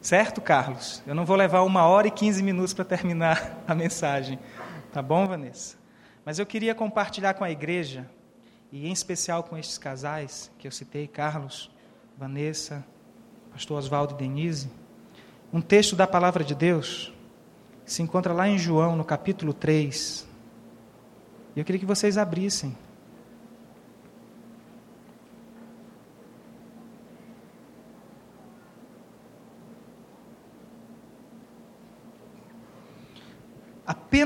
Certo, Carlos? Eu não vou levar uma hora e quinze minutos para terminar a mensagem. Tá bom, Vanessa? Mas eu queria compartilhar com a igreja, e em especial com estes casais que eu citei, Carlos, Vanessa, pastor Oswaldo e Denise, um texto da palavra de Deus que se encontra lá em João, no capítulo 3. E eu queria que vocês abrissem.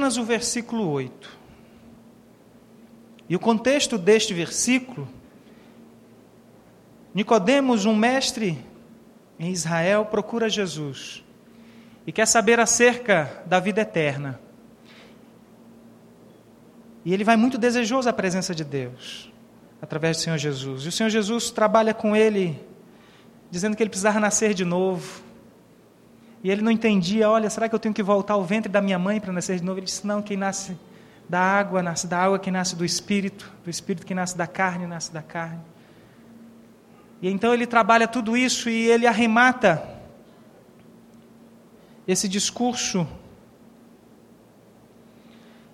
Apenas o versículo 8. E o contexto deste versículo, Nicodemos, um mestre em Israel, procura Jesus e quer saber acerca da vida eterna. E ele vai muito desejoso à presença de Deus, através do Senhor Jesus. E o Senhor Jesus trabalha com ele, dizendo que ele precisava nascer de novo. E ele não entendia, olha, será que eu tenho que voltar ao ventre da minha mãe para nascer de novo? Ele disse, não, quem nasce da água nasce da água, quem nasce do Espírito, do Espírito que nasce da carne, nasce da carne. E então ele trabalha tudo isso e ele arremata esse discurso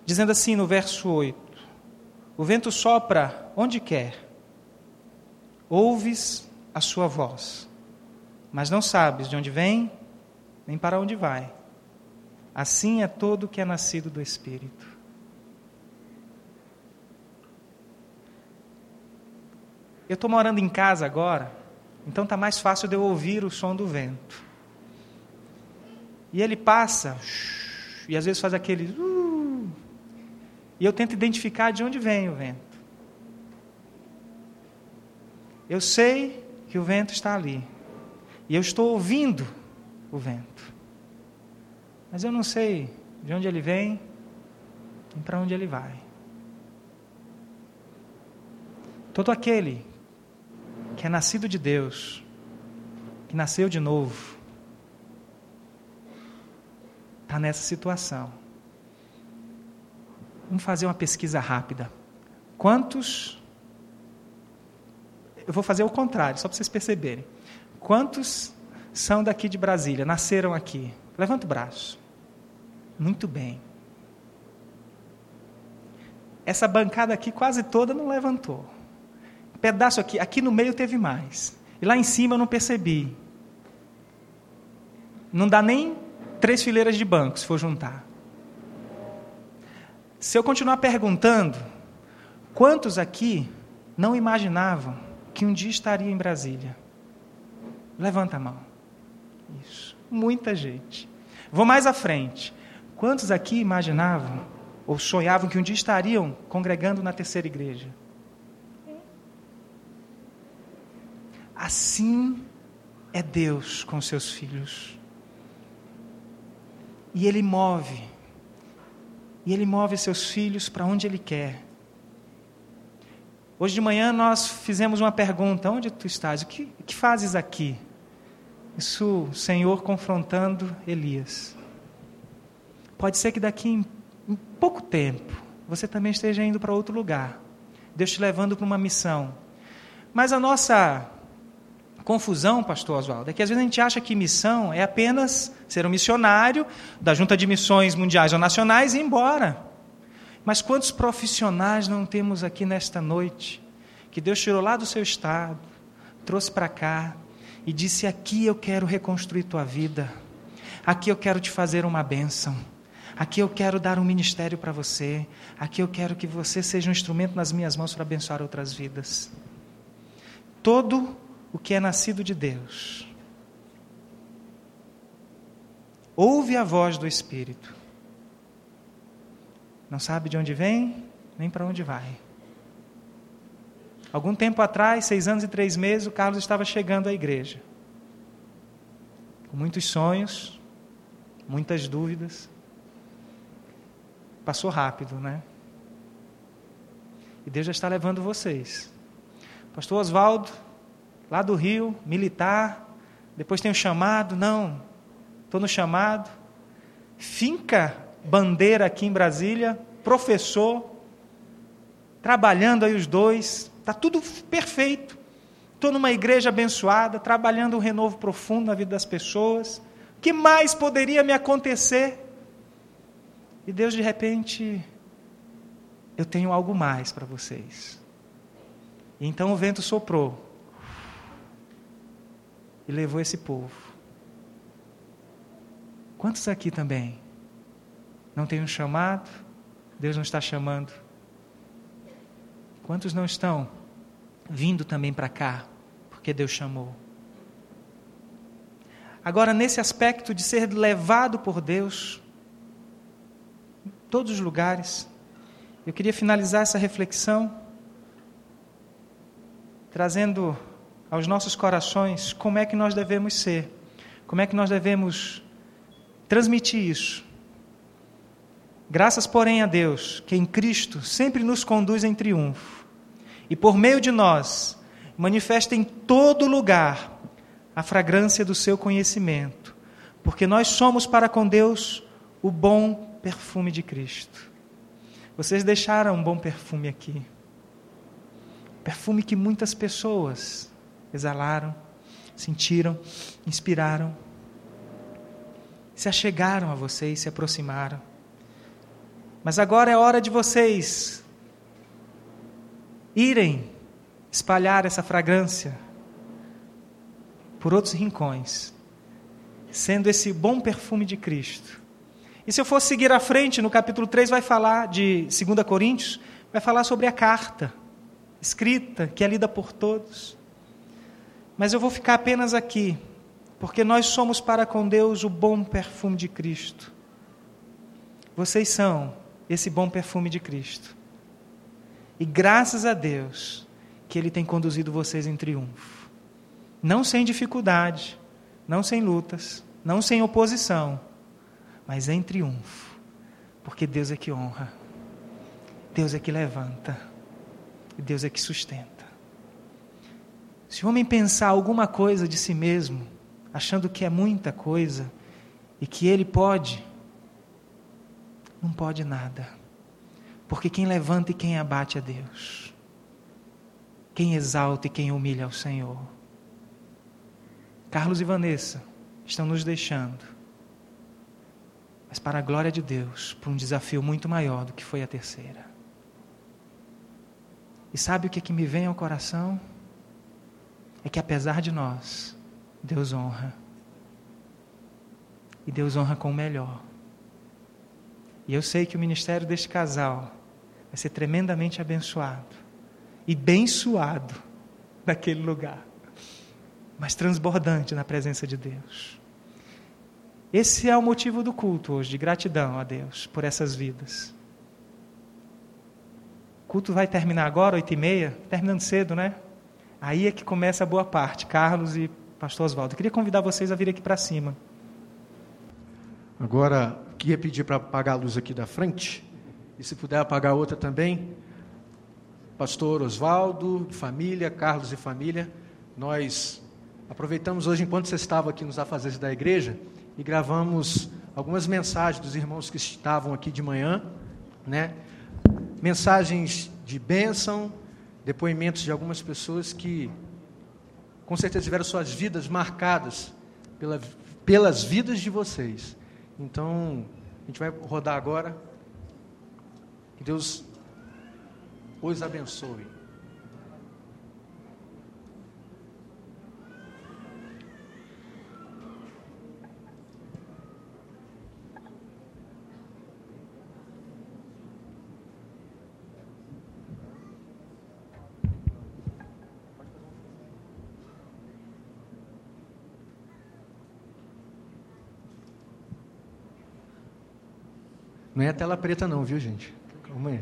dizendo assim no verso 8: O vento sopra onde quer, ouves a sua voz, mas não sabes de onde vem nem para onde vai. Assim é todo que é nascido do Espírito. Eu estou morando em casa agora, então está mais fácil de eu ouvir o som do vento. E ele passa, e às vezes faz aquele. Uh, e eu tento identificar de onde vem o vento. Eu sei que o vento está ali. E eu estou ouvindo o vento. Mas eu não sei de onde ele vem e para onde ele vai. Todo aquele que é nascido de Deus, que nasceu de novo, está nessa situação. Vamos fazer uma pesquisa rápida. Quantos. Eu vou fazer o contrário, só para vocês perceberem. Quantos são daqui de Brasília, nasceram aqui? Levanta o braço. Muito bem. Essa bancada aqui quase toda não levantou. Pedaço aqui, aqui no meio teve mais. E lá em cima eu não percebi. Não dá nem três fileiras de banco, se for juntar. Se eu continuar perguntando, quantos aqui não imaginavam que um dia estaria em Brasília? Levanta a mão. Isso. Muita gente. Vou mais à frente. Quantos aqui imaginavam ou sonhavam que um dia estariam congregando na terceira igreja? Assim é Deus com seus filhos. E Ele move. E Ele move seus filhos para onde Ele quer. Hoje de manhã nós fizemos uma pergunta: onde tu estás? O que, que fazes aqui? Isso, o Senhor confrontando Elias. Pode ser que daqui em, pouco tempo você também esteja indo para outro lugar. Deus te levando para uma missão. Mas a nossa confusão, pastor Oswaldo, é que às vezes a gente acha que missão é apenas ser um missionário da Junta de Missões Mundiais ou Nacionais e ir embora. Mas quantos profissionais não temos aqui nesta noite que Deus tirou lá do seu estado, trouxe para cá e disse: Aqui eu quero reconstruir tua vida, aqui eu quero te fazer uma bênção. Aqui eu quero dar um ministério para você. Aqui eu quero que você seja um instrumento nas minhas mãos para abençoar outras vidas. Todo o que é nascido de Deus. Ouve a voz do Espírito. Não sabe de onde vem, nem para onde vai. Algum tempo atrás, seis anos e três meses, o Carlos estava chegando à igreja. Com muitos sonhos, muitas dúvidas. Passou rápido, né? E Deus já está levando vocês. Pastor Oswaldo lá do Rio, militar, depois tem o chamado, não, estou no chamado, finca bandeira aqui em Brasília, professor, trabalhando aí os dois, está tudo perfeito. estou numa igreja abençoada, trabalhando um renovo profundo na vida das pessoas. O que mais poderia me acontecer? E Deus, de repente, eu tenho algo mais para vocês. E então o vento soprou e levou esse povo. Quantos aqui também não têm um chamado? Deus não está chamando. Quantos não estão vindo também para cá, porque Deus chamou? Agora, nesse aspecto de ser levado por Deus, em todos os lugares, eu queria finalizar essa reflexão trazendo aos nossos corações como é que nós devemos ser, como é que nós devemos transmitir isso. Graças, porém, a Deus, que em Cristo sempre nos conduz em triunfo, e por meio de nós manifesta em todo lugar a fragrância do seu conhecimento, porque nós somos para com Deus o bom perfume de Cristo. Vocês deixaram um bom perfume aqui. Perfume que muitas pessoas exalaram, sentiram, inspiraram, se achegaram a vocês, se aproximaram. Mas agora é hora de vocês irem espalhar essa fragrância por outros rincões, sendo esse bom perfume de Cristo. E se eu for seguir à frente, no capítulo 3 vai falar de 2 Coríntios, vai falar sobre a carta escrita, que é lida por todos. Mas eu vou ficar apenas aqui, porque nós somos para com Deus o bom perfume de Cristo. Vocês são esse bom perfume de Cristo. E graças a Deus que Ele tem conduzido vocês em triunfo. Não sem dificuldade, não sem lutas, não sem oposição, mas em triunfo. Porque Deus é que honra, Deus é que levanta, e Deus é que sustenta. Se o homem pensar alguma coisa de si mesmo, achando que é muita coisa e que ele pode, não pode nada. Porque quem levanta e quem abate é Deus. Quem exalta e quem humilha é o Senhor. Carlos e Vanessa estão nos deixando. Mas para a glória de Deus, para um desafio muito maior do que foi a terceira. E sabe o que, é que me vem ao coração? é que apesar de nós, Deus honra. E Deus honra com o melhor. E eu sei que o ministério deste casal vai ser tremendamente abençoado e bem suado naquele lugar, mas transbordante na presença de Deus. Esse é o motivo do culto hoje, de gratidão a Deus por essas vidas. O culto vai terminar agora, oito e meia, terminando cedo, né? Aí é que começa a boa parte, Carlos e Pastor Oswaldo. Eu queria convidar vocês a vir aqui para cima. Agora, queria pedir para apagar a luz aqui da frente, e se puder apagar outra também. Pastor Oswaldo, família, Carlos e família, nós aproveitamos hoje, enquanto você estava aqui nos afazeres da igreja, e gravamos algumas mensagens dos irmãos que estavam aqui de manhã, né? Mensagens de bênção, depoimentos de algumas pessoas que, com certeza, tiveram suas vidas marcadas pela, pelas vidas de vocês. Então, a gente vai rodar agora. Que Deus os abençoe. Não é tela preta não, viu gente? Aí.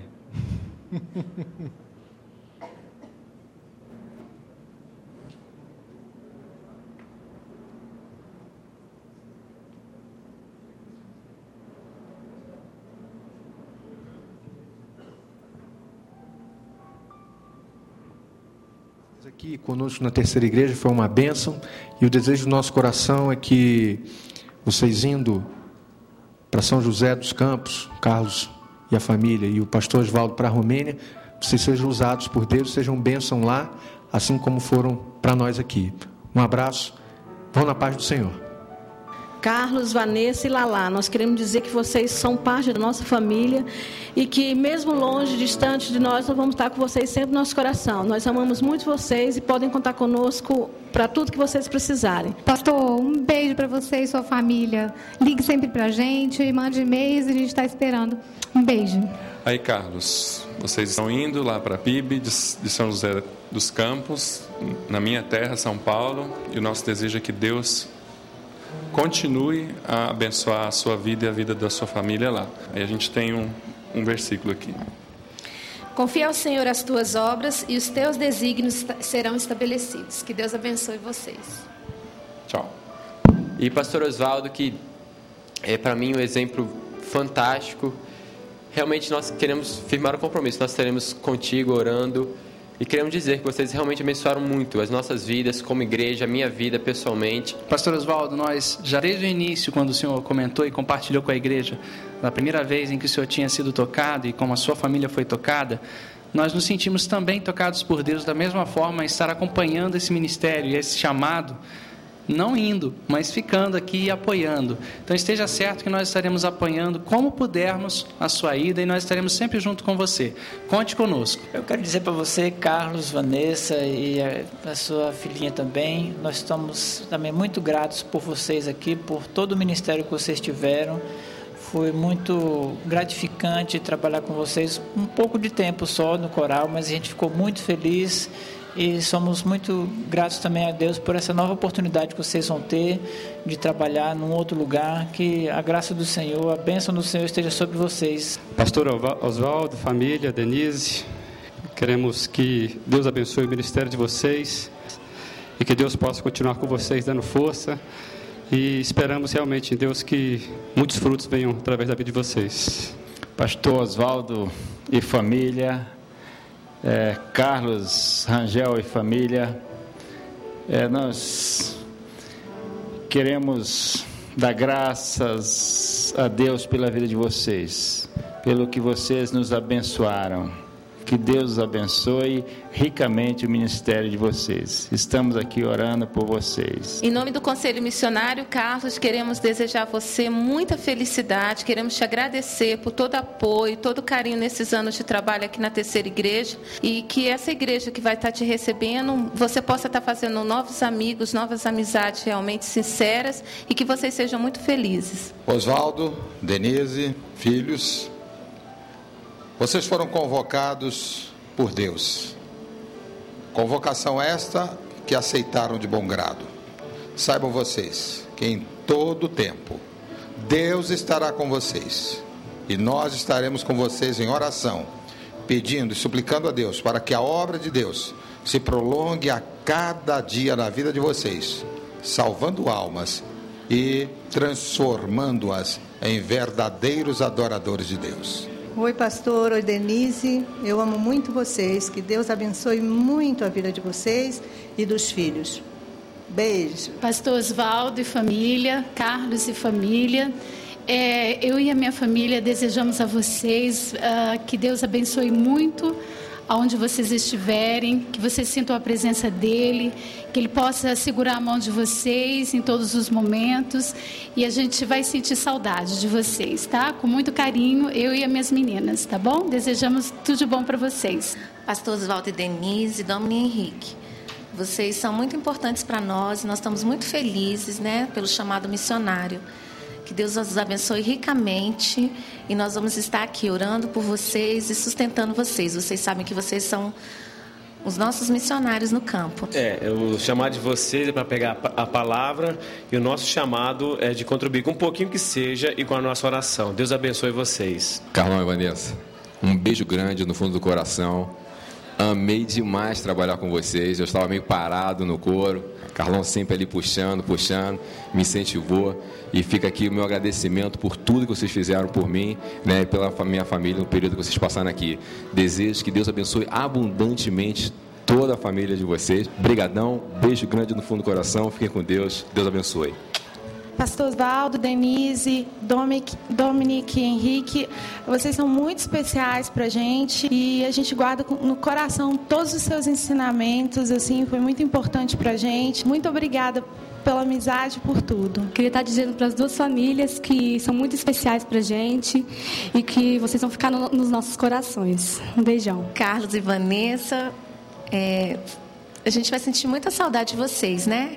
aqui conosco na terceira igreja foi uma bênção e o desejo do nosso coração é que vocês indo para São José dos Campos, Carlos e a família, e o pastor Oswaldo para a Romênia, vocês sejam usados por Deus, sejam bênção lá, assim como foram para nós aqui. Um abraço, vão na paz do Senhor. Carlos, Vanessa e Lalá. Nós queremos dizer que vocês são parte da nossa família e que, mesmo longe, distante de nós, nós vamos estar com vocês sempre no nosso coração. Nós amamos muito vocês e podem contar conosco para tudo que vocês precisarem. Pastor, um beijo para você e sua família. Ligue sempre para a gente, mande e-mails e a gente está esperando. Um beijo. Aí, Carlos, vocês estão indo lá para a PIB de São José dos Campos, na minha terra, São Paulo, e o nosso desejo é que Deus continue a abençoar a sua vida e a vida da sua família lá. Aí a gente tem um, um versículo aqui. Confia ao Senhor as tuas obras e os teus desígnios serão estabelecidos. Que Deus abençoe vocês. Tchau. E pastor Oswaldo, que é para mim um exemplo fantástico. Realmente nós queremos firmar o compromisso. Nós estaremos contigo orando e queremos dizer que vocês realmente abençoaram muito as nossas vidas, como igreja, a minha vida pessoalmente. Pastor Oswaldo, nós já desde o início, quando o senhor comentou e compartilhou com a igreja, na primeira vez em que o senhor tinha sido tocado e como a sua família foi tocada, nós nos sentimos também tocados por Deus da mesma forma, estar acompanhando esse ministério e esse chamado não indo, mas ficando aqui e apoiando. Então esteja certo que nós estaremos apoiando como pudermos a sua ida e nós estaremos sempre junto com você. Conte conosco. Eu quero dizer para você, Carlos, Vanessa e a, sua filhinha também, nós estamos também muito gratos por vocês aqui, por todo o ministério que vocês tiveram. Foi muito gratificante trabalhar com vocês, um pouco de tempo só no coral, mas a gente ficou muito feliz e somos muito gratos também a Deus por essa nova oportunidade que vocês vão ter de trabalhar num outro lugar. Que a graça do Senhor, a bênção do Senhor esteja sobre vocês. Pastor Oswaldo, família, Denise, queremos que Deus abençoe o ministério de vocês e que Deus possa continuar com vocês dando força. E esperamos realmente em Deus que muitos frutos venham através da vida de vocês. Pastor Oswaldo e família, é, Carlos Rangel e família, é, nós queremos dar graças a Deus pela vida de vocês, pelo que vocês nos abençoaram. Que Deus abençoe ricamente o ministério de vocês. Estamos aqui orando por vocês. Em nome do Conselho Missionário, Carlos, queremos desejar a você muita felicidade, queremos te agradecer por todo apoio, todo carinho nesses anos de trabalho aqui na terceira igreja e que essa igreja que vai estar te recebendo, você possa estar fazendo novos amigos, novas amizades realmente sinceras e que vocês sejam muito felizes. Oswaldo, Denise, filhos, vocês foram convocados por Deus. Convocação esta que aceitaram de bom grado. Saibam vocês que em todo tempo Deus estará com vocês e nós estaremos com vocês em oração, pedindo e suplicando a Deus para que a obra de Deus se prolongue a cada dia na vida de vocês, salvando almas e transformando-as em verdadeiros adoradores de Deus. Oi, pastor. Oi, Denise. Eu amo muito vocês. Que Deus abençoe muito a vida de vocês e dos filhos. Beijo. Pastor Oswaldo e família, Carlos e família. É, eu e a minha família desejamos a vocês uh, que Deus abençoe muito aonde vocês estiverem, que vocês sintam a presença dele, que ele possa segurar a mão de vocês em todos os momentos e a gente vai sentir saudade de vocês, tá? Com muito carinho, eu e as minhas meninas, tá bom? Desejamos tudo de bom para vocês. Pastor Oswaldo e Denise, Domini Henrique. Vocês são muito importantes para nós, nós estamos muito felizes, né, pelo chamado missionário. Que Deus os abençoe ricamente e nós vamos estar aqui orando por vocês e sustentando vocês. Vocês sabem que vocês são os nossos missionários no campo. É, o chamado de vocês é para pegar a palavra e o nosso chamado é de contribuir com um pouquinho que seja e com a nossa oração. Deus abençoe vocês. Carlão e Vanessa, um beijo grande no fundo do coração. Amei demais trabalhar com vocês. Eu estava meio parado no coro. Carlão sempre ali puxando, puxando, me incentivou. E fica aqui o meu agradecimento por tudo que vocês fizeram por mim, né, e pela minha família no período que vocês passaram aqui. Desejo que Deus abençoe abundantemente toda a família de vocês. Brigadão, beijo grande no fundo do coração. Fiquem com Deus. Deus abençoe. Pastor Osvaldo, Denise, Dominic, Dominique e Henrique, vocês são muito especiais para a gente e a gente guarda no coração todos os seus ensinamentos, assim, foi muito importante para a gente. Muito obrigada pela amizade, por tudo. Queria estar dizendo para as duas famílias que são muito especiais para a gente e que vocês vão ficar no, nos nossos corações. Um beijão. Carlos e Vanessa, é, a gente vai sentir muita saudade de vocês, né?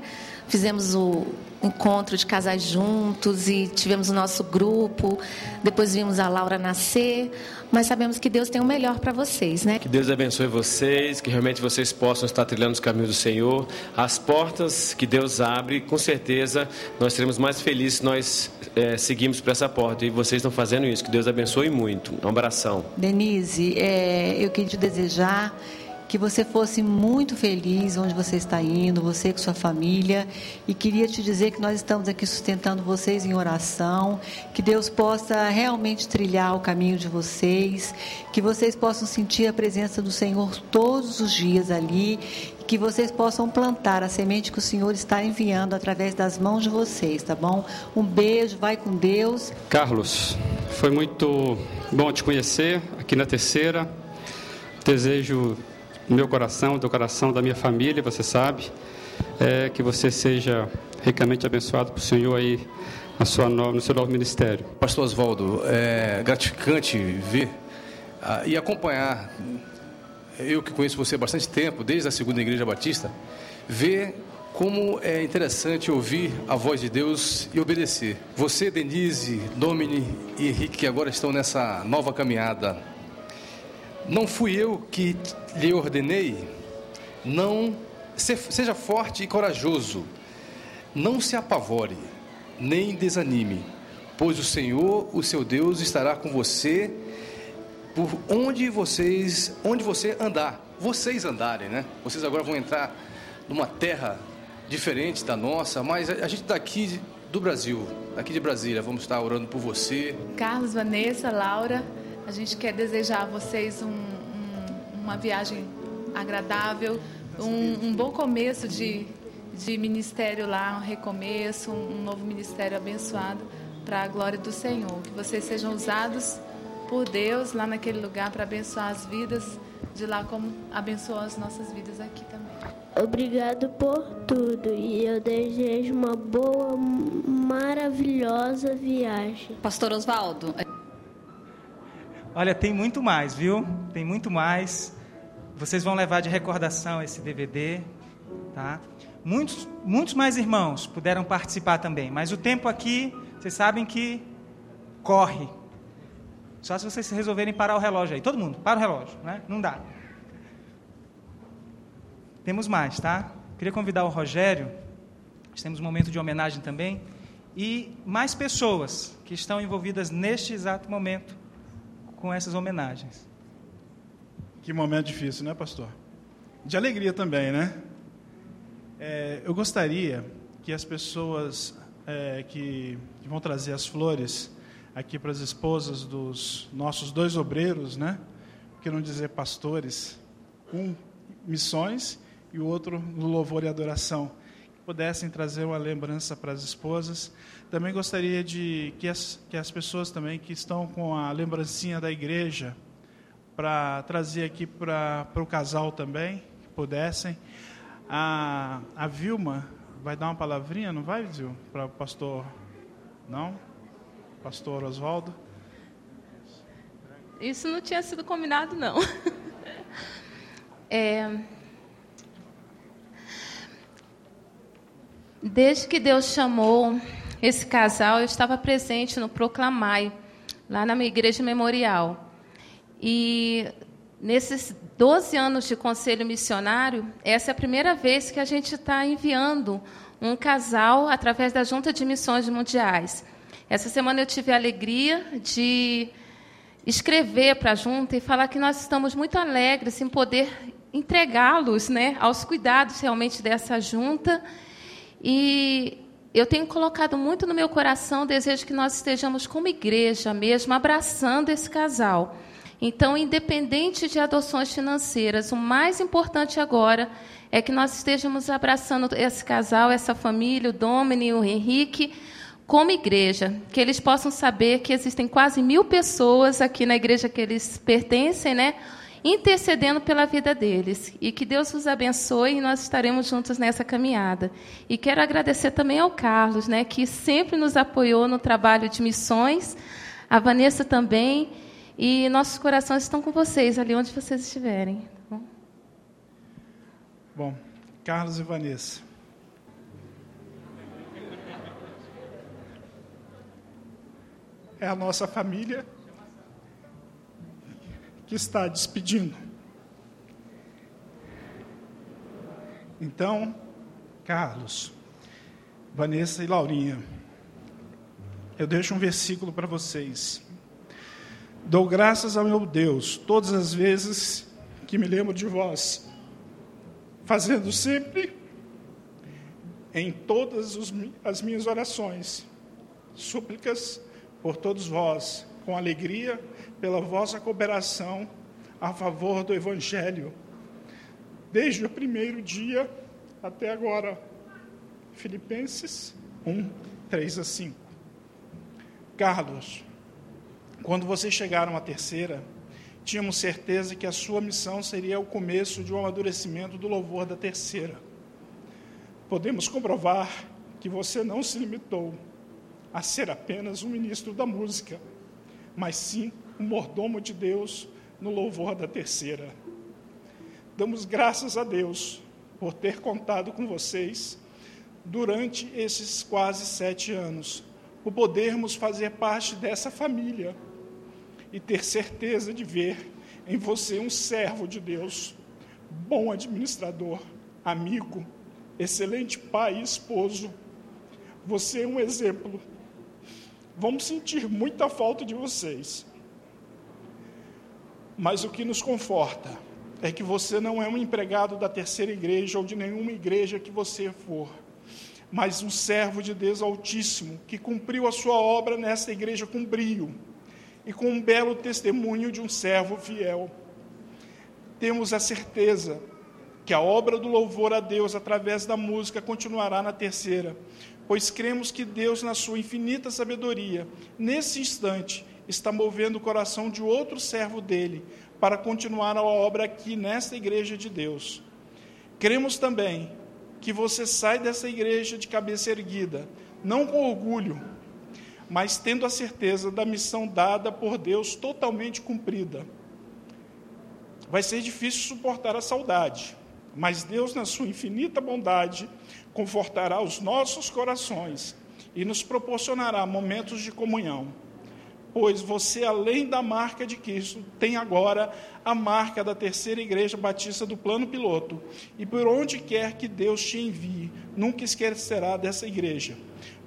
Fizemos o encontro de casais juntos e tivemos o nosso grupo. Depois vimos a Laura nascer, mas sabemos que Deus tem o melhor para vocês, né? Que Deus abençoe vocês, que realmente vocês possam estar trilhando os caminhos do Senhor. As portas que Deus abre, com certeza nós seremos mais felizes se nós é, seguirmos para essa porta. E vocês estão fazendo isso. Que Deus abençoe muito. Um abração. Denise, é, eu queria te desejar que você fosse muito feliz onde você está indo, você com sua família. E queria te dizer que nós estamos aqui sustentando vocês em oração, que Deus possa realmente trilhar o caminho de vocês, que vocês possam sentir a presença do Senhor todos os dias ali que vocês possam plantar a semente que o Senhor está enviando através das mãos de vocês, tá bom? Um beijo, vai com Deus. Carlos, foi muito bom te conhecer aqui na terceira. Desejo meu coração, do coração da minha família, você sabe, é que você seja ricamente abençoado por Senhor aí na sua no, no seu novo ministério. Pastor Oswaldo, é gratificante ver ah, e acompanhar, eu que conheço você há bastante tempo, desde a segunda igreja batista, ver como é interessante ouvir a voz de Deus e obedecer. Você, Denise, Domini e Henrique, que agora estão nessa nova caminhada não fui eu que lhe ordenei? Não seja forte e corajoso. Não se apavore, nem desanime, pois o Senhor, o seu Deus, estará com você por onde vocês, onde você andar. Vocês andarem, né? Vocês agora vão entrar numa terra diferente da nossa, mas a gente daqui do Brasil, daqui de Brasília, vamos estar orando por você. Carlos, Vanessa, Laura, a gente quer desejar a vocês um, um, uma viagem agradável, um, um, bom começo de, de ministério lá, um recomeço, um, novo ministério abençoado para a glória do Senhor. Que vocês sejam usados por Deus lá naquele lugar para abençoar as vidas de lá, como abençoou as nossas vidas aqui também. Obrigado por tudo e eu desejo uma boa, maravilhosa viagem. Pastor Oswaldo. Olha, tem muito mais, viu? Tem muito mais. Vocês vão levar de recordação esse DVD, tá? Muitos, muitos mais irmãos puderam participar também, mas o tempo aqui, vocês sabem que corre. Só se vocês resolverem parar o relógio aí. Todo mundo, para o relógio, né? Não dá. Temos mais, tá? Queria convidar o Rogério. Nós temos um momento de homenagem também. E mais pessoas que estão envolvidas neste exato momento com essas homenagens. Que momento difícil, né, pastor? De alegria também, né? É, eu gostaria que as pessoas é, que, que, vão trazer as flores aqui para as esposas dos nossos dois obreiros, né? Que não dizer pastores? Um missões e o outro no louvor e adoração. Pudessem trazer uma lembrança para as esposas também gostaria de que as, que as pessoas também que estão com a lembrancinha da igreja para trazer aqui para o casal também, que pudessem. A, a Vilma vai dar uma palavrinha, não vai, Zil? Para o pastor. Não? Pastor Oswaldo? Isso não tinha sido combinado, não. É... Desde que Deus chamou esse casal, eu estava presente no Proclamai, lá na minha igreja memorial. E nesses 12 anos de conselho missionário, essa é a primeira vez que a gente está enviando um casal através da Junta de Missões Mundiais. Essa semana eu tive a alegria de escrever para a junta e falar que nós estamos muito alegres em poder entregá-los né, aos cuidados realmente dessa junta. E eu tenho colocado muito no meu coração o desejo que nós estejamos como igreja mesmo, abraçando esse casal. Então, independente de adoções financeiras, o mais importante agora é que nós estejamos abraçando esse casal, essa família, o Domini o Henrique, como igreja, que eles possam saber que existem quase mil pessoas aqui na igreja que eles pertencem, né? Intercedendo pela vida deles. E que Deus os abençoe e nós estaremos juntos nessa caminhada. E quero agradecer também ao Carlos, né, que sempre nos apoiou no trabalho de missões, a Vanessa também, e nossos corações estão com vocês, ali onde vocês estiverem. Tá bom? bom, Carlos e Vanessa. É a nossa família que está despedindo. Então, Carlos, Vanessa e Laurinha, eu deixo um versículo para vocês. Dou graças ao meu Deus todas as vezes que me lembro de vós, fazendo sempre em todas as minhas orações súplicas por todos vós, com alegria pela vossa cooperação a favor do Evangelho, desde o primeiro dia até agora. Filipenses 1, 3 a 5. Carlos, quando vocês chegaram à terceira, tínhamos certeza que a sua missão seria o começo de um amadurecimento do louvor da terceira. Podemos comprovar que você não se limitou a ser apenas um ministro da música, mas sim um mordomo de Deus no louvor da terceira. Damos graças a Deus por ter contado com vocês durante esses quase sete anos, por podermos fazer parte dessa família e ter certeza de ver em você um servo de Deus, bom administrador, amigo, excelente pai e esposo. Você é um exemplo. Vamos sentir muita falta de vocês mas o que nos conforta é que você não é um empregado da terceira igreja ou de nenhuma igreja que você for, mas um servo de Deus Altíssimo que cumpriu a sua obra nesta igreja com brio e com um belo testemunho de um servo fiel. Temos a certeza que a obra do louvor a Deus através da música continuará na terceira, pois cremos que Deus, na sua infinita sabedoria, nesse instante, está movendo o coração de outro servo dele para continuar a obra aqui nesta igreja de Deus. Cremos também que você sai dessa igreja de cabeça erguida, não com orgulho, mas tendo a certeza da missão dada por Deus totalmente cumprida. Vai ser difícil suportar a saudade, mas Deus, na sua infinita bondade, confortará os nossos corações e nos proporcionará momentos de comunhão pois você, além da marca de Cristo, tem agora a marca da terceira igreja batista do plano piloto. E por onde quer que Deus te envie, nunca esquecerá dessa igreja.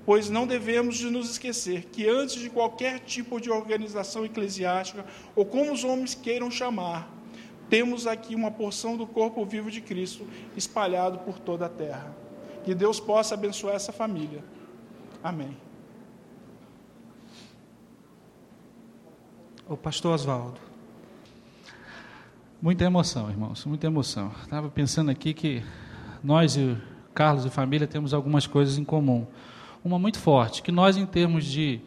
Pois não devemos de nos esquecer que antes de qualquer tipo de organização eclesiástica, ou como os homens queiram chamar, temos aqui uma porção do corpo vivo de Cristo espalhado por toda a terra. Que Deus possa abençoar essa família. Amém. O pastor Oswaldo. Muita emoção, irmãos, muita emoção. Estava pensando aqui que nós e Carlos e família temos algumas coisas em comum. Uma muito forte, que nós em termos de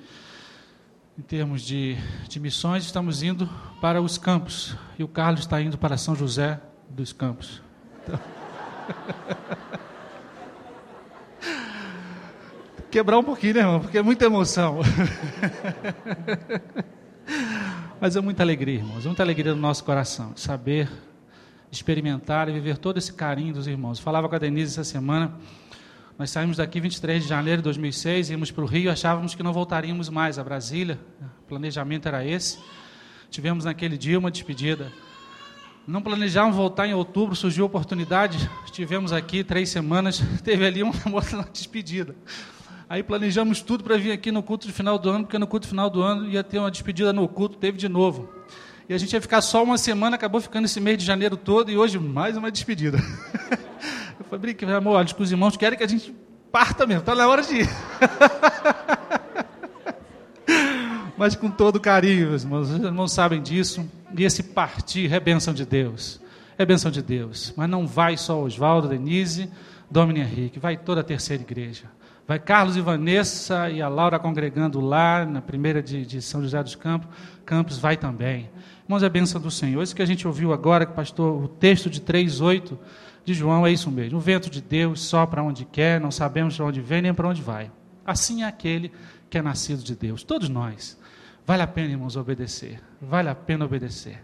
em termos de, de missões estamos indo para os campos e o Carlos está indo para São José dos Campos. Então... Quebrar um pouquinho, né, irmão? Porque é muita emoção. Mas é muita alegria, irmãos, é muita alegria no nosso coração, saber, experimentar e viver todo esse carinho dos irmãos. Eu falava com a Denise essa semana, nós saímos daqui 23 de janeiro de 2006, íamos para o Rio, achávamos que não voltaríamos mais a Brasília, o planejamento era esse. Tivemos naquele dia uma despedida. Não planejávamos voltar em outubro, surgiu a oportunidade, estivemos aqui três semanas, teve ali uma outra despedida. Aí planejamos tudo para vir aqui no culto de final do ano, porque no culto final do ano ia ter uma despedida no culto, teve de novo. E a gente ia ficar só uma semana, acabou ficando esse mês de janeiro todo, e hoje mais uma despedida. Brinque, amor, que os irmãos querem que a gente parta mesmo, está na hora de ir. Mas com todo carinho, meus irmãos, os irmãos sabem disso, e esse partir é bênção de Deus, é bênção de Deus. Mas não vai só Oswaldo, Denise, Domini Henrique, vai toda a terceira igreja Vai Carlos e Vanessa e a Laura congregando lá, na primeira de, de São José dos Campos. Campos vai também. Irmãos, é a bênção do Senhor. Isso que a gente ouviu agora, que pastor, o texto de 3,8 de João é isso mesmo. O vento de Deus sopra onde quer, não sabemos de onde vem nem para onde vai. Assim é aquele que é nascido de Deus. Todos nós. Vale a pena, irmãos, obedecer. Vale a pena obedecer.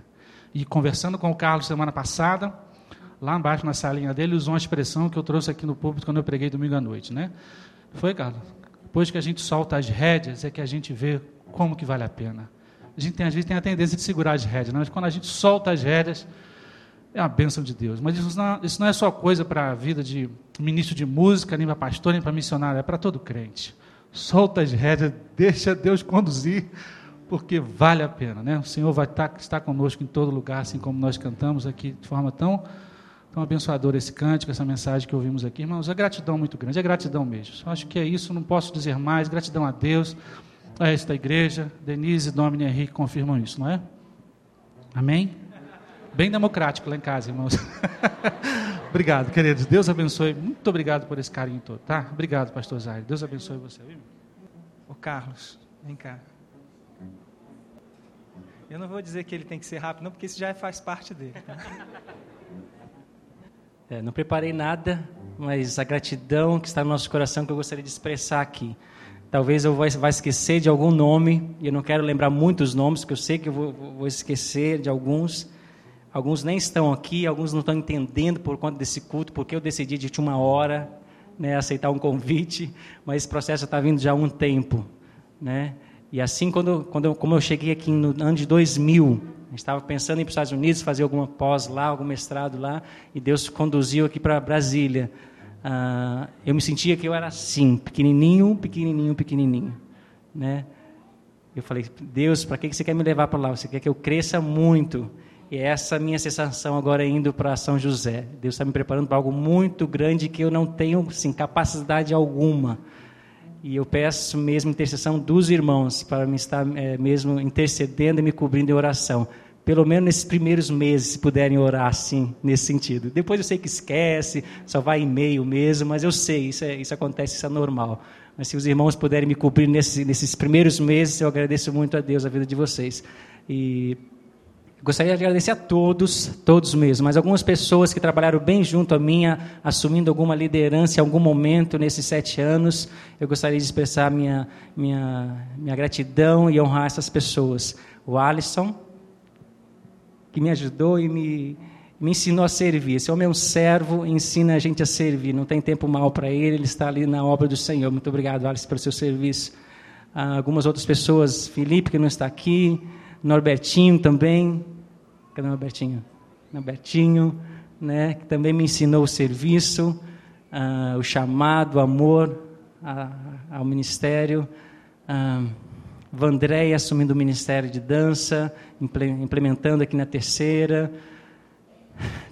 E conversando com o Carlos semana passada, lá embaixo na salinha dele, usou uma expressão que eu trouxe aqui no púlpito quando eu preguei domingo à noite, né? Foi, Carlos? Depois que a gente solta as rédeas, é que a gente vê como que vale a pena. A gente tem, tem a tendência de segurar as rédeas, mas quando a gente solta as rédeas, é a bênção de Deus. Mas isso não, não é só coisa para a vida de ministro de música, nem para pastor, nem para missionário, é para todo crente. Solta as rédeas, deixa Deus conduzir, porque vale a pena. Né? O Senhor vai estar, tá, estar conosco em todo lugar, assim como nós cantamos aqui de forma tão, tão abençoadora esse cântico, essa mensagem que ouvimos aqui. Irmãos, é gratidão muito grande, é gratidão mesmo. Eu acho que é isso, não posso dizer mais. Gratidão a Deus a esta igreja. Denise e Domini Henrique confirmam isso, não é? Amém? Bem democrático lá em casa, irmãos. obrigado, queridos. Deus abençoe. Muito obrigado por esse carinho todo, tá? Obrigado, pastor Zaire. Deus abençoe você? Ô Carlos, vem cá. Eu não vou dizer que ele tem que ser rápido, não, porque isso já faz parte dele. Tá? É, não preparei nada, mas a gratidão que está no nosso coração que eu gostaria de expressar aqui. Talvez eu vá esquecer de algum nome, e eu não quero lembrar muitos nomes, porque eu sei que eu vou, vou esquecer de alguns. Alguns nem estão aqui, alguns não estão entendendo por conta desse culto, porque eu decidi de última hora né, aceitar um convite, mas esse processo está vindo já há um tempo. Né? E assim, quando, quando eu, como eu cheguei aqui no ano de 2000, estava pensando em ir para os Estados Unidos, fazer alguma pós lá, algum mestrado lá, e Deus conduziu aqui para Brasília ah, eu me sentia que eu era assim, pequenininho, pequenininho, pequenininho, né? Eu falei, Deus, para que você quer me levar para lá? Você quer que eu cresça muito? E é essa minha sensação agora indo para São José. Deus está me preparando para algo muito grande que eu não tenho assim, capacidade alguma. E eu peço mesmo intercessão dos irmãos para me estar é, mesmo intercedendo e me cobrindo em oração pelo menos nesses primeiros meses, se puderem orar assim, nesse sentido. Depois eu sei que esquece, só vai e-mail mesmo, mas eu sei, isso, é, isso acontece, isso é normal. Mas se os irmãos puderem me cobrir nesses primeiros meses, eu agradeço muito a Deus a vida de vocês. E gostaria de agradecer a todos, todos mesmo, mas algumas pessoas que trabalharam bem junto a mim, assumindo alguma liderança em algum momento nesses sete anos, eu gostaria de expressar minha, minha, minha gratidão e honrar essas pessoas. O Alisson, que me ajudou e me, me ensinou a servir. Esse homem é um servo, ensina a gente a servir. Não tem tempo mal para ele, ele está ali na obra do Senhor. Muito obrigado, Alice, pelo seu serviço. Ah, algumas outras pessoas, Felipe, que não está aqui, Norbertinho também. Cadê o Norbertinho? Norbertinho, né, que também me ensinou o serviço, ah, o chamado, o amor a, ao ministério. Ah, Vandré assumindo o ministério de dança, implementando aqui na terceira.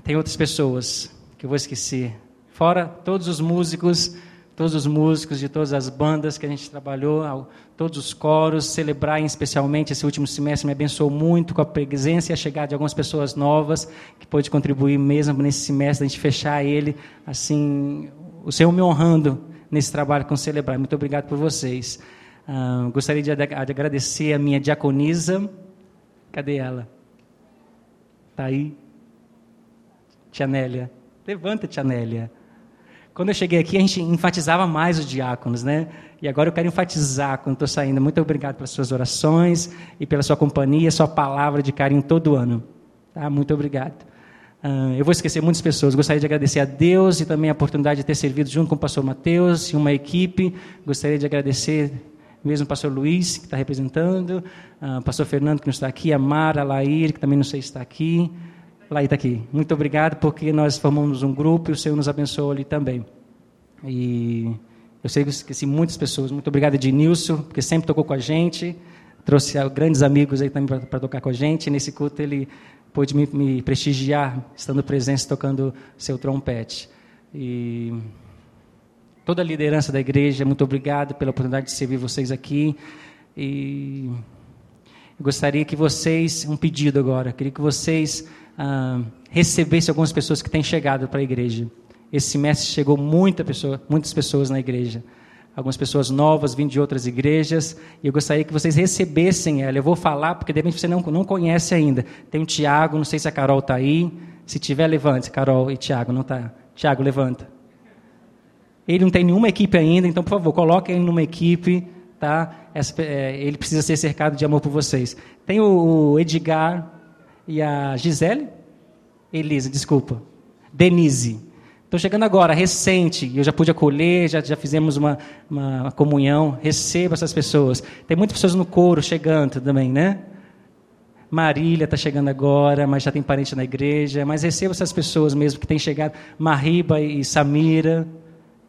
Tem outras pessoas que eu vou esquecer. Fora todos os músicos, todos os músicos de todas as bandas que a gente trabalhou, todos os coros, celebrar especialmente esse último semestre me abençoou muito com a presença e a chegada de algumas pessoas novas que pôde contribuir mesmo nesse semestre a gente fechar ele assim, o Senhor me honrando nesse trabalho com celebrar. Muito obrigado por vocês. Ah, gostaria de, de, agradecer a minha diaconisa. Cadê ela? Está aí? Tia Nélia. Levanta, Tia Nélia. Quando eu cheguei aqui, a gente enfatizava mais os diáconos, né? E agora eu quero enfatizar quando estou saindo. Muito obrigado pelas suas orações e pela sua companhia, sua palavra de carinho todo ano. Tá? Muito obrigado. Uh, eu vou esquecer muitas pessoas. Gostaria de agradecer a Deus e também a oportunidade de ter servido junto com o pastor Mateus e uma equipe. Gostaria de agradecer mesmo o pastor Luiz, que está representando, o uh, pastor Fernando, que não está aqui, a Mara, a Lair, que também não sei se está aqui. Está aqui. Muito obrigado, porque nós formamos um grupo e o Senhor nos abençoou ali também. E eu sei que eu esqueci muitas pessoas. Muito obrigado, Ednilson, porque sempre tocou com a gente. Trouxe grandes amigos aí também para tocar com a gente. Nesse culto ele pôde me, me prestigiar, estando presente, tocando seu trompete. E toda a liderança da igreja, muito obrigado pela oportunidade de servir vocês aqui. E gostaria que vocês, um pedido agora, queria que vocês ah, recebessem algumas pessoas que têm chegado para a igreja. Esse semestre chegou muita pessoa, muitas pessoas na igreja. algumas pessoas novas vindo de outras igrejas, e eu gostaria que vocês recebessem ela. Eu vou falar, porque de repente você não, não conhece ainda. Tem o Tiago, não sei se a Carol está aí. Se tiver, levante. Carol e Tiago, não está? Tiago, levanta. Ele não tem nenhuma equipe ainda, então, por favor, coloque ele numa equipe. Tá? Essa, é, ele precisa ser cercado de amor por vocês. Tem o Edgar e a Gisele? Elisa, desculpa. Denise. Estou chegando agora, recente, eu já pude acolher, já, já fizemos uma, uma, comunhão, receba essas pessoas. Tem muitas pessoas no coro chegando também, né? Marília está chegando agora, mas já tem parente na igreja, mas receba essas pessoas mesmo que têm chegado, Mariba e Samira,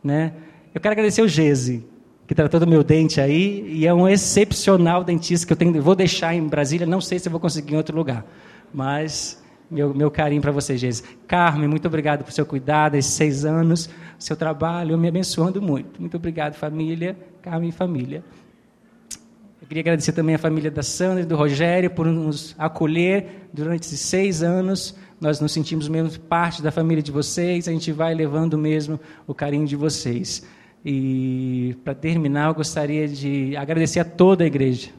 né? Eu quero agradecer o Gese, que tratou do meu dente aí, e é um excepcional dentista que eu tenho, vou deixar em Brasília, não sei se vou conseguir em outro lugar, mas meu, meu carinho para você, Jesus. Carmen, muito obrigado por seu cuidado, esses seis anos, seu trabalho, me abençoando muito. Muito obrigado, família, Carmen e família. Eu queria agradecer também a família da Sandra e do Rogério por nos acolher durante esses seis anos. Nós nos sentimos mesmo parte da família de vocês, a gente vai levando mesmo o carinho de vocês. E, para terminar, eu gostaria de agradecer a toda a igreja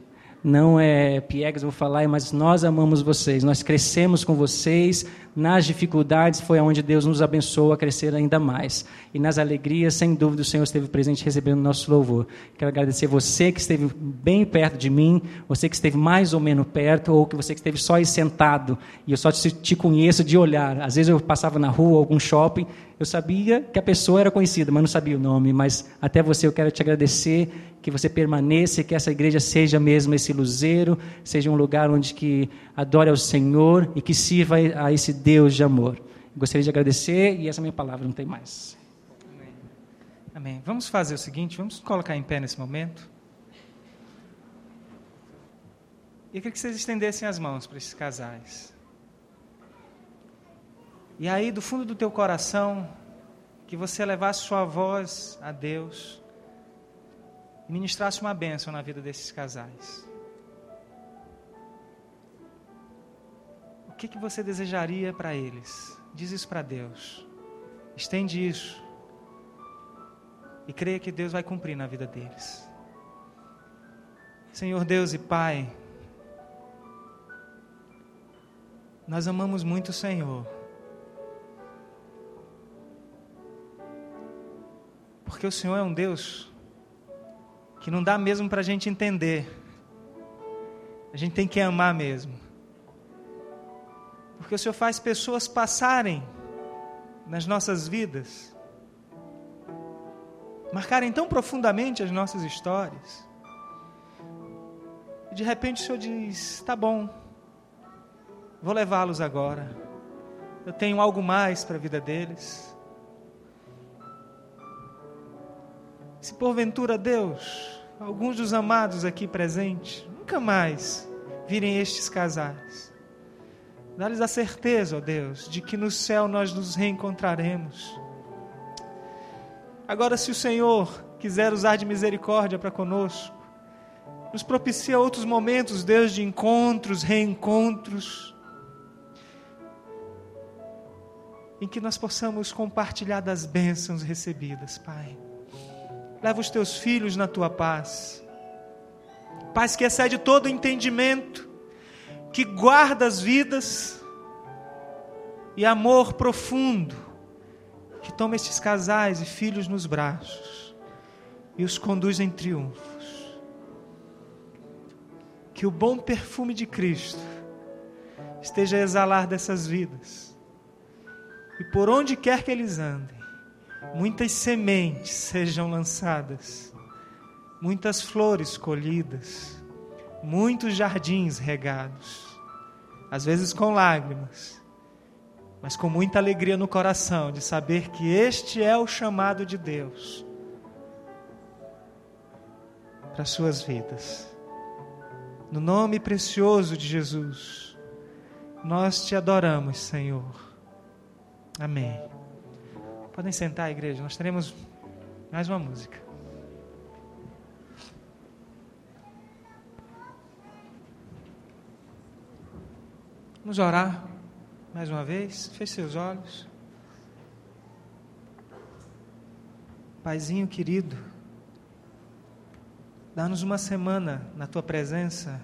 não é piegas, vou falar, mas nós amamos vocês, nós crescemos com vocês, nas dificuldades foi onde Deus nos abençoou a crescer ainda mais. E nas alegrias, sem dúvida, o Senhor esteve presente recebendo nosso louvor. Quero agradecer você que esteve bem perto de mim, você que esteve mais ou menos perto, ou que você que esteve só aí sentado, e eu só te, te conheço de olhar. Às vezes eu passava na rua, algum shopping, eu sabia que a pessoa era conhecida, mas não sabia o nome. Mas até você eu quero te agradecer que você permaneça que essa igreja seja mesmo esse luzeiro, seja um lugar onde que adore ao Senhor e que sirva a esse Deus de amor. Gostaria de agradecer e essa é minha palavra, não tem mais. Amém. Amém. Vamos fazer o seguinte, vamos colocar em pé nesse momento. E eu queria que vocês estendessem as mãos para esses casais. E aí, do fundo do teu coração, que você levasse sua voz a Deus e ministrasse uma bênção na vida desses casais. O que, que você desejaria para eles? Diz isso para Deus. Estende isso. E creia que Deus vai cumprir na vida deles. Senhor Deus e Pai, nós amamos muito o Senhor. Porque o Senhor é um Deus que não dá mesmo para a gente entender. A gente tem que amar mesmo. Porque o Senhor faz pessoas passarem nas nossas vidas, marcarem tão profundamente as nossas histórias. E de repente o Senhor diz: tá bom, vou levá-los agora. Eu tenho algo mais para a vida deles. Se porventura Deus, alguns dos amados aqui presentes, nunca mais virem estes casais, dá-lhes a certeza, ó Deus, de que no céu nós nos reencontraremos. Agora, se o Senhor quiser usar de misericórdia para conosco, nos propicia outros momentos, Deus, de encontros, reencontros, em que nós possamos compartilhar das bênçãos recebidas, Pai. Leva os teus filhos na tua paz. Paz que excede todo entendimento, que guarda as vidas, e amor profundo, que toma estes casais e filhos nos braços e os conduz em triunfos. Que o bom perfume de Cristo esteja a exalar dessas vidas, e por onde quer que eles andem, muitas sementes sejam lançadas, muitas flores colhidas, muitos jardins regados, às vezes com lágrimas, mas com muita alegria no coração de saber que este é o chamado de Deus para suas vidas. No nome precioso de Jesus, nós te adoramos, Senhor. Amém. Podem sentar, igreja, nós teremos mais uma música. Vamos orar mais uma vez. Feche seus olhos. Paizinho querido, Dá-nos uma semana na tua presença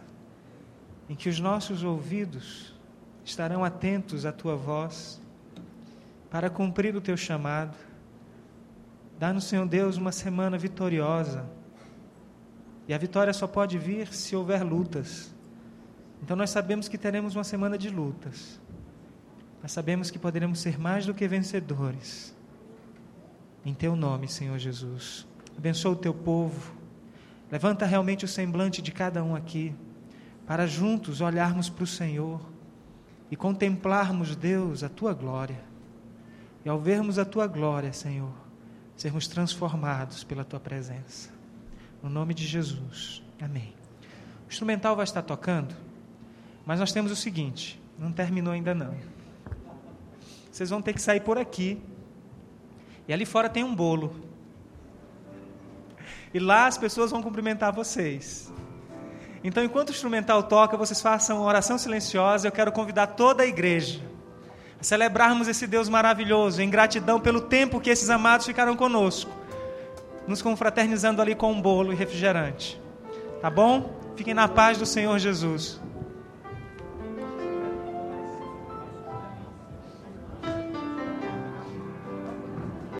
em que os nossos ouvidos estarão atentos à tua voz para cumprir o teu chamado. Dá-nos, Senhor Deus, uma semana vitoriosa. E a vitória só pode vir se houver lutas. Então nós sabemos que teremos uma semana de lutas. Mas sabemos que poderemos ser mais do que vencedores. Em teu nome, Senhor Jesus. Abençoa o teu povo. Levanta realmente o semblante de cada um aqui, para juntos olharmos para o Senhor e contemplarmos, Deus, a tua glória. E ao vermos a tua glória, Senhor, sermos transformados pela tua presença. No nome de Jesus. Amém. O instrumental vai estar tocando, mas nós temos o seguinte: não terminou ainda não. Vocês vão ter que sair por aqui. E ali fora tem um bolo. E lá as pessoas vão cumprimentar vocês. Então, enquanto o instrumental toca, vocês façam uma oração silenciosa. Eu quero convidar toda a igreja celebrarmos esse Deus maravilhoso, em gratidão pelo tempo que esses amados ficaram conosco, nos confraternizando ali com um bolo e refrigerante. Tá bom? Fiquem na paz do Senhor Jesus.